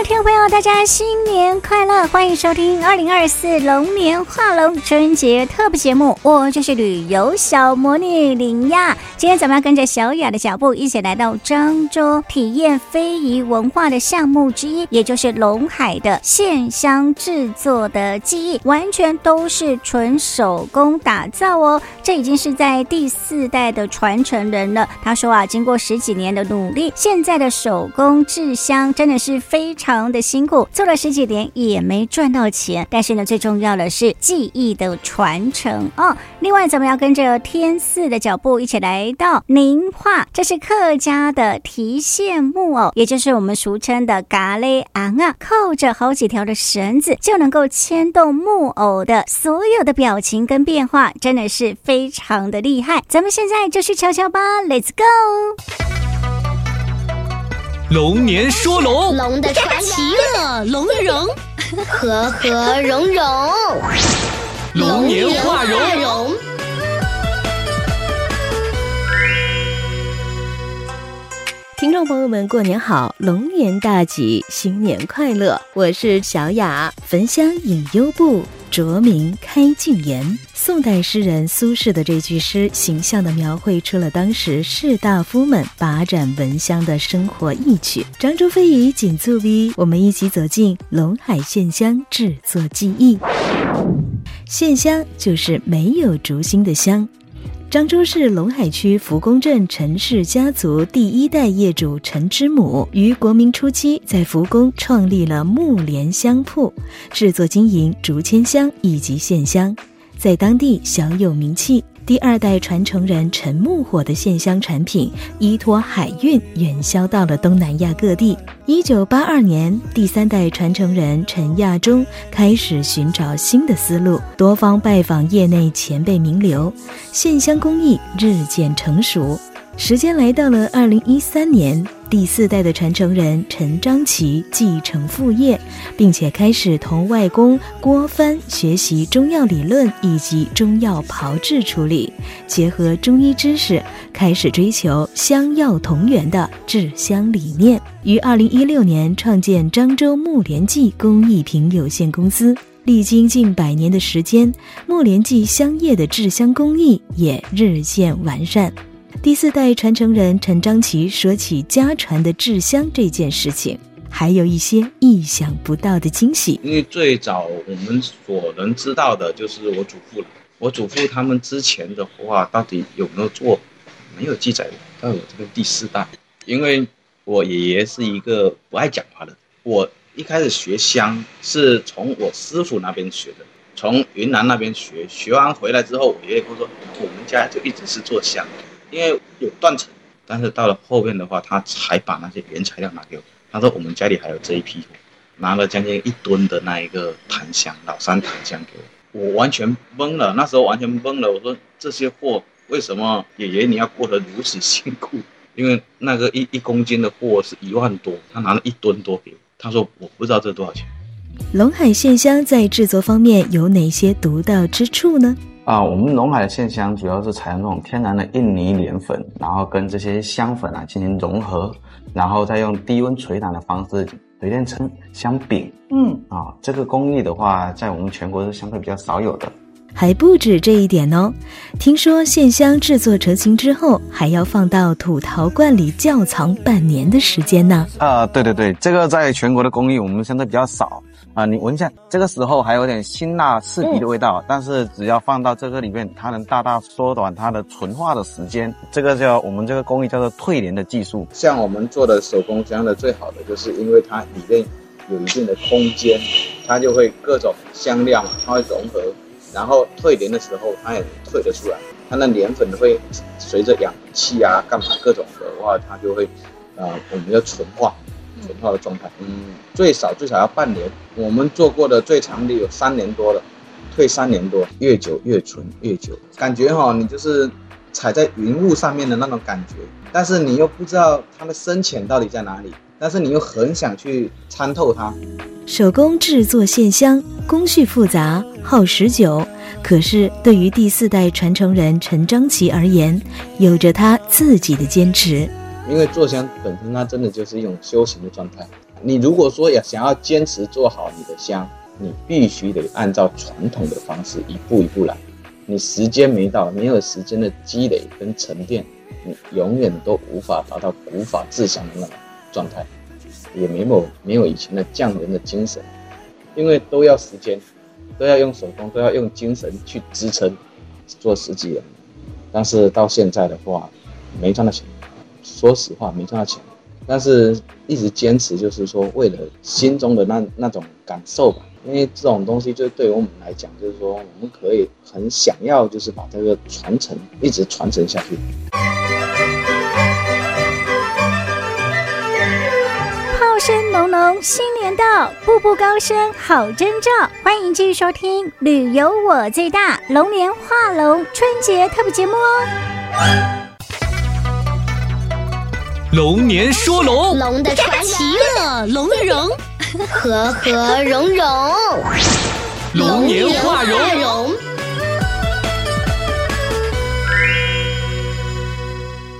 Hello，听众朋友，大家新年快乐！欢迎收听二零二四龙年画龙春节特别节目，我就是旅游小魔女林亚。今天咱们要跟着小雅的脚步，一起来到漳州，体验非遗文化的项目之一，也就是龙海的线香制作的技艺，完全都是纯手工打造哦。这已经是在第四代的传承人了。他说啊，经过十几年的努力，现在的手工制香真的是非。常常的辛苦，做了十几年也没赚到钱，但是呢，最重要的是技艺的传承哦。另外，咱们要跟着天赐的脚步一起来到宁化，这是客家的提线木偶，也就是我们俗称的嘎勒昂啊，靠着好几条的绳子就能够牵动木偶的所有的表情跟变化，真的是非常的厉害。咱们现在就去瞧瞧吧，Let's go！龙年说龙，龙的传奇，其乐龙融，和和融融，龙年画龙。听众朋友们，过年好，龙年大吉，新年快乐！我是小雅，焚香引幽步，酌茗开净言。宋代诗人苏轼的这句诗，形象地描绘出了当时士大夫们把盏闻香的生活意趣。漳州非遗紧促逼，我们一起走进龙海线香制作技艺。线香就是没有烛芯的香。漳州市龙海区福公镇陈氏家族第一代业主陈之母，于国民初期在福公创立了木莲香铺，制作经营竹签香以及线香，在当地小有名气。第二代传承人陈木火的线香产品依托海运远销到了东南亚各地。一九八二年，第三代传承人陈亚中开始寻找新的思路，多方拜访业内前辈名流，线香工艺日渐成熟。时间来到了二零一三年，第四代的传承人陈章奇继承父业，并且开始同外公郭帆学习中药理论以及中药炮制处理，结合中医知识，开始追求香药同源的制香理念。于二零一六年创建漳州木莲记工艺品有限公司，历经近百年的时间，木莲记香叶的制香工艺也日渐完善。第四代传承人陈章奇说起家传的制香这件事情，还有一些意想不到的惊喜。因为最早我们所能知道的就是我祖父了。我祖父他们之前的话到底有没有做，没有记载的。到我这个第四代，因为我爷爷是一个不爱讲话的。我一开始学香是从我师傅那边学的，从云南那边学。学完回来之后，我爷爷跟我说，我们家就一直是做香。因为有断层，但是到了后面的话，他才把那些原材料拿给我。他说我们家里还有这一批货，拿了将近一吨的那一个檀香，老山檀香给我，我完全懵了。那时候完全懵了，我说这些货为什么爷爷你要过得如此辛苦？因为那个一一公斤的货是一万多，他拿了一吨多给我。他说我不知道这多少钱。龙海线香在制作方面有哪些独到之处呢？啊，我们龙海的线香主要是采用这种天然的印尼莲粉，然后跟这些香粉啊进行融合，然后再用低温捶打的方式锤炼成香饼。嗯，啊，这个工艺的话，在我们全国是相对比较少有的。还不止这一点哦，听说线香制作成型之后，还要放到土陶罐里窖藏半年的时间呢。啊，对对对，这个在全国的工艺我们相对比较少。啊，你闻一下，这个时候还有点辛辣刺鼻的味道，但是只要放到这个里面，它能大大缩短它的纯化的时间。这个叫我们这个工艺叫做退连的技术。像我们做的手工香的最好的，就是因为它里面有一定的空间，它就会各种香料嘛，它会融合，然后退连的时候它也退得出来，它那莲粉会随着氧气啊干嘛各种的话，它就会，呃，我们要纯化。纯化的状态，嗯，最少最少要半年。我们做过的最长的有三年多了，退三年多，越久越纯越久。感觉哈，你就是踩在云雾上面的那种感觉，但是你又不知道它的深浅到底在哪里，但是你又很想去参透它。手工制作线香工序复杂，耗时久，可是对于第四代传承人陈章奇而言，有着他自己的坚持。因为做香本身它真的就是一种修行的状态。你如果说要想要坚持做好你的香，你必须得按照传统的方式一步一步来。你时间没到，没有时间的积累跟沉淀，你永远都无法达到古法制香的那种状态，也没有没有以前的匠人的精神，因为都要时间，都要用手工，都要用精神去支撑做十几年。但是到现在的话，没赚到钱，说实话没赚到钱，但是一直坚持，就是说为了心中的那那种感受吧。因为这种东西，就对我们来讲，就是说，我们可以很想要，就是把这个传承一直传承下去。炮声隆隆，新年到，步步高升好征兆。欢迎继续收听《旅游我最大》龙年画龙春节特别节目哦。龙年说龙，龙的传奇，乐融融，和和融融，龙年画龙。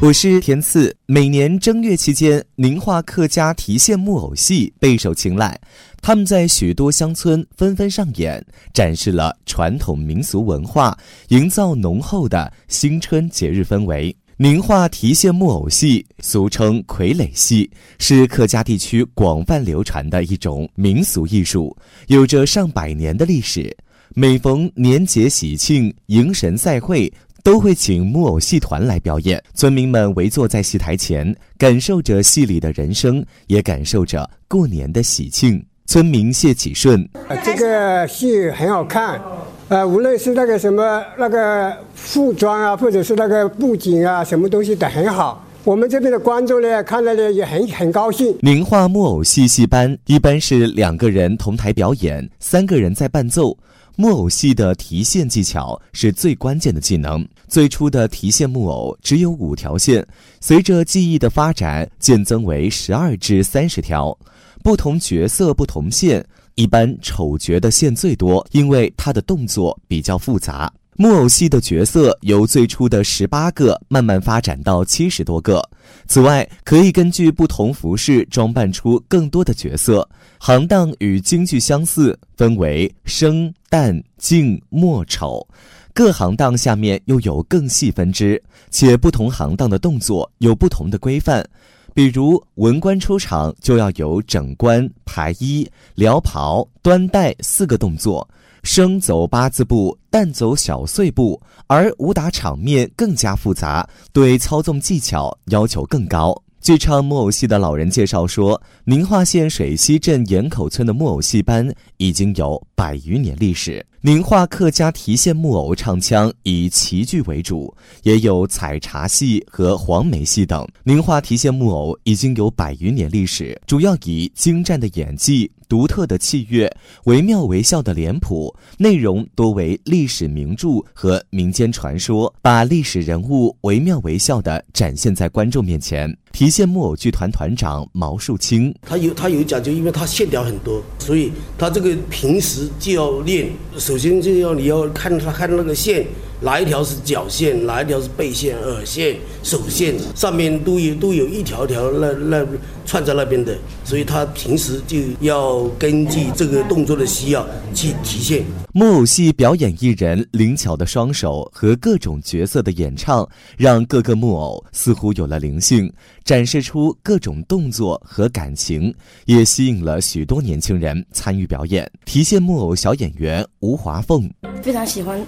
我是田次。每年正月期间，宁化客家提线木偶戏备受青睐，他们在许多乡村纷纷上演，展示了传统民俗文化，营造浓厚的新春节日氛围。宁化提线木偶戏，俗称傀儡戏，是客家地区广泛流传的一种民俗艺术，有着上百年的历史。每逢年节喜庆、迎神赛会，都会请木偶戏团来表演。村民们围坐在戏台前，感受着戏里的人生，也感受着过年的喜庆。村民谢启顺：“这个戏很好看。”呃，无论是那个什么那个服装啊，或者是那个布景啊，什么东西都很好。我们这边的观众呢，看了呢也很很高兴。宁化木偶戏戏班一般是两个人同台表演，三个人在伴奏。木偶戏的提线技巧是最关键的技能。最初的提线木偶只有五条线，随着技艺的发展，渐增为十二至三十条。不同角色，不同线。一般丑角的线最多，因为他的动作比较复杂。木偶戏的角色由最初的十八个慢慢发展到七十多个。此外，可以根据不同服饰装扮出更多的角色。行当与京剧相似，分为生、旦、净、末、丑。各行当下面又有更细分支，且不同行当的动作有不同的规范。比如文官出场就要有整冠、排衣、撩袍、端带四个动作，生走八字步，旦走小碎步，而武打场面更加复杂，对操纵技巧要求更高。据唱木偶戏的老人介绍说，宁化县水西镇岩口村的木偶戏班已经有百余年历史。宁化客家提线木偶唱腔以齐剧为主，也有采茶戏和黄梅戏等。宁化提线木偶已经有百余年历史，主要以精湛的演技、独特的器乐、惟妙惟肖的脸谱，内容多为历史名著和民间传说，把历史人物惟妙惟肖地展现在观众面前。提线木偶剧团团长毛树清，他有他有讲究，因为他线条很多，所以他这个平时就要练。首先就要你要看他看那个线，哪一条是脚线，哪一条是背线、耳线、手线，上面都有都有一条条那那串在那边的，所以他平时就要根据这个动作的需要去提线。木偶戏表演艺人灵巧的双手和各种角色的演唱，让各个木偶似乎有了灵性，展示出各种动作和感情，也吸引了许多年轻人参与表演。提线木偶小演员吴华凤非常喜欢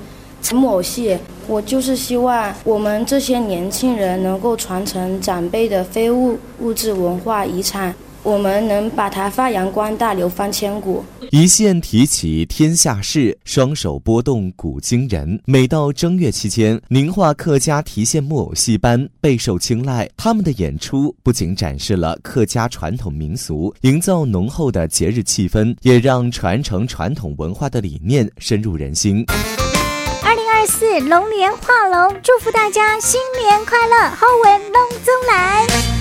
木偶戏，我就是希望我们这些年轻人能够传承长辈的非物物质文化遗产。我们能把它发扬光大，流芳千古。一线提起天下事，双手拨动古今人。每到正月期间，宁化客家提线木偶戏班备受青睐。他们的演出不仅展示了客家传统民俗，营造浓厚的节日气氛，也让传承传统文化的理念深入人心。四龙年画龙，祝福大家新年快乐，好运龙中来。